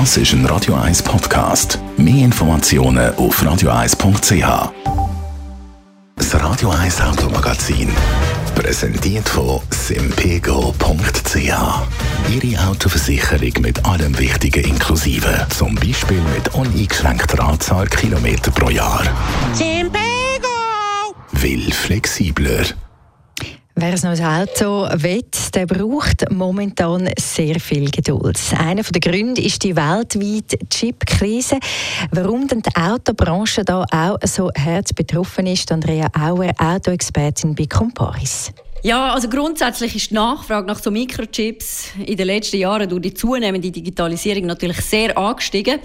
Das ist ein Radio 1 Podcast. Mehr Informationen auf radio1.ch. Das Radio 1 Automagazin. Präsentiert von simpego.ch. Ihre Autoversicherung mit allem Wichtigen inklusive. Zum Beispiel mit uneingeschränkter Anzahl Kilometer pro Jahr. Simpego! Will flexibler. Wer ein neues Auto will, der braucht momentan sehr viel Geduld. Einer der Gründe ist die weltweite Chip-Krise. Warum denn die Autobranche da auch so hart betroffen ist, Andrea Auer, Autoexpertin bei Comparis. Ja, also grundsätzlich ist die Nachfrage nach so Mikrochips in den letzten Jahren durch die zunehmende Digitalisierung natürlich sehr angestiegen.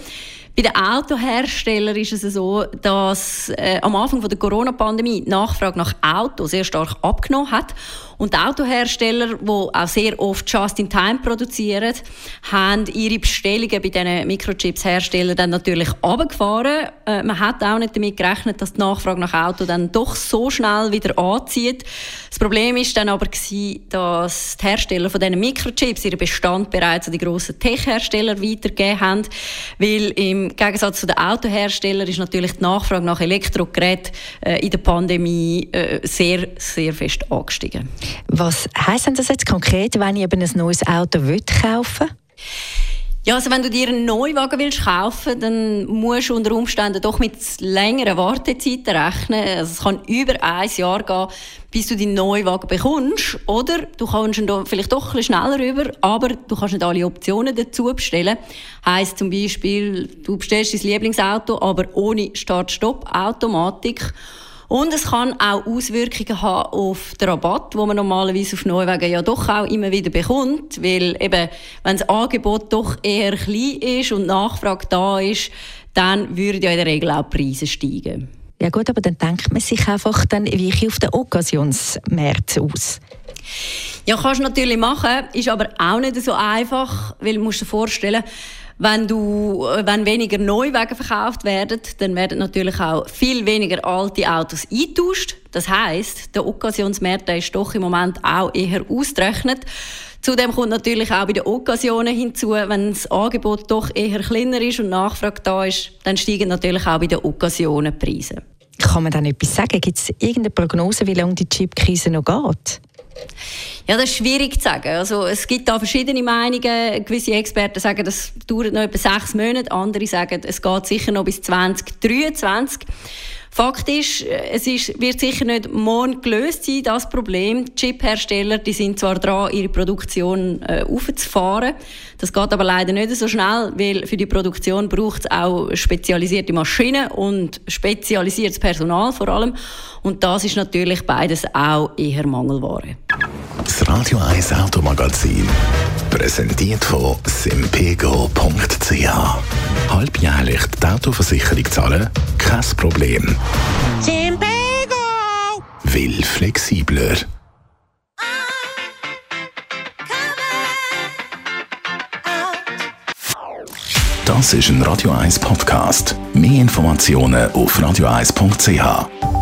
Bei den Autoherstellern ist es so, dass äh, am Anfang der Corona-Pandemie die Nachfrage nach Autos sehr stark abgenommen hat. Und die Autohersteller, die auch sehr oft Just-in-Time produzieren, haben ihre Bestellungen bei diesen Mikrochips-Herstellern dann natürlich abgefahren. Äh, man hat auch nicht damit gerechnet, dass die Nachfrage nach Autos dann doch so schnell wieder anzieht. Das Problem ist dann aber gewesen, dass die Hersteller von diesen Mikrochips ihren Bestand bereits an die grossen Tech-Hersteller weitergegeben haben, weil im im Gegensatz zu den Autoherstellern ist natürlich die Nachfrage nach Elektrogeräten äh, in der Pandemie äh, sehr, sehr fest angestiegen. Was heisst denn das jetzt konkret, wenn ich eben ein neues Auto kaufen will? Ja, also wenn du dir einen Neuwagen willst kaufen, dann musst du unter Umständen doch mit längeren Wartezeiten rechnen. Also es kann über ein Jahr gehen, bis du deinen Neuwagen bekommst. Oder du kannst ihn vielleicht doch ein schneller rüber, aber du kannst nicht alle Optionen dazu bestellen. Heißt zum Beispiel, du bestellst dein Lieblingsauto, aber ohne Start-Stopp-Automatik. Und es kann auch Auswirkungen haben auf den Rabatt, wo man normalerweise auf Neuwagen ja doch auch immer wieder bekommt, weil eben, wenn das Angebot doch eher klein ist und Nachfrage da ist, dann würden ja in der Regel auch die Preise steigen. Ja gut, aber dann denkt man sich einfach dann wirklich auf den Occasionsmärkten aus. Ja, kannst du natürlich machen, ist aber auch nicht so einfach, weil du musst dir vorstellen, wenn, du, äh, wenn weniger Neuwagen verkauft werden, dann werden natürlich auch viel weniger alte Autos eingetauscht. Das heißt, der Occasionsmarkt ist doch im Moment auch eher ausgerechnet. Zudem kommt natürlich auch bei den Occasionen hinzu, wenn das Angebot doch eher kleiner ist und Nachfrage da ist, dann steigen natürlich auch bei den Occasionen die Preise. Kann man dann etwas sagen? Gibt es irgendeine Prognose, wie lange die Chipkrise noch geht? Ja, das ist schwierig zu sagen. Also, es gibt da verschiedene Meinungen. Gewisse Experten sagen, das dauert noch etwa sechs Monate. Andere sagen, es geht sicher noch bis 2023. Fakt ist, es ist, wird sicher nicht morgen gelöst sein, das Problem. Chip-Hersteller, die sind zwar dran, ihre Produktion äh, aufzufahren. Das geht aber leider nicht so schnell, weil für die Produktion braucht es auch spezialisierte Maschinen und spezialisiertes Personal vor allem. Und das ist natürlich beides auch eher Mangelware. Radio 1 Automagazin. Präsentiert von simpego.ch. Halbjährlich die Autoversicherung zahlen? Kein Problem. Simpego! Will flexibler. Das ist ein Radio 1 Podcast. Mehr Informationen auf radio1.ch.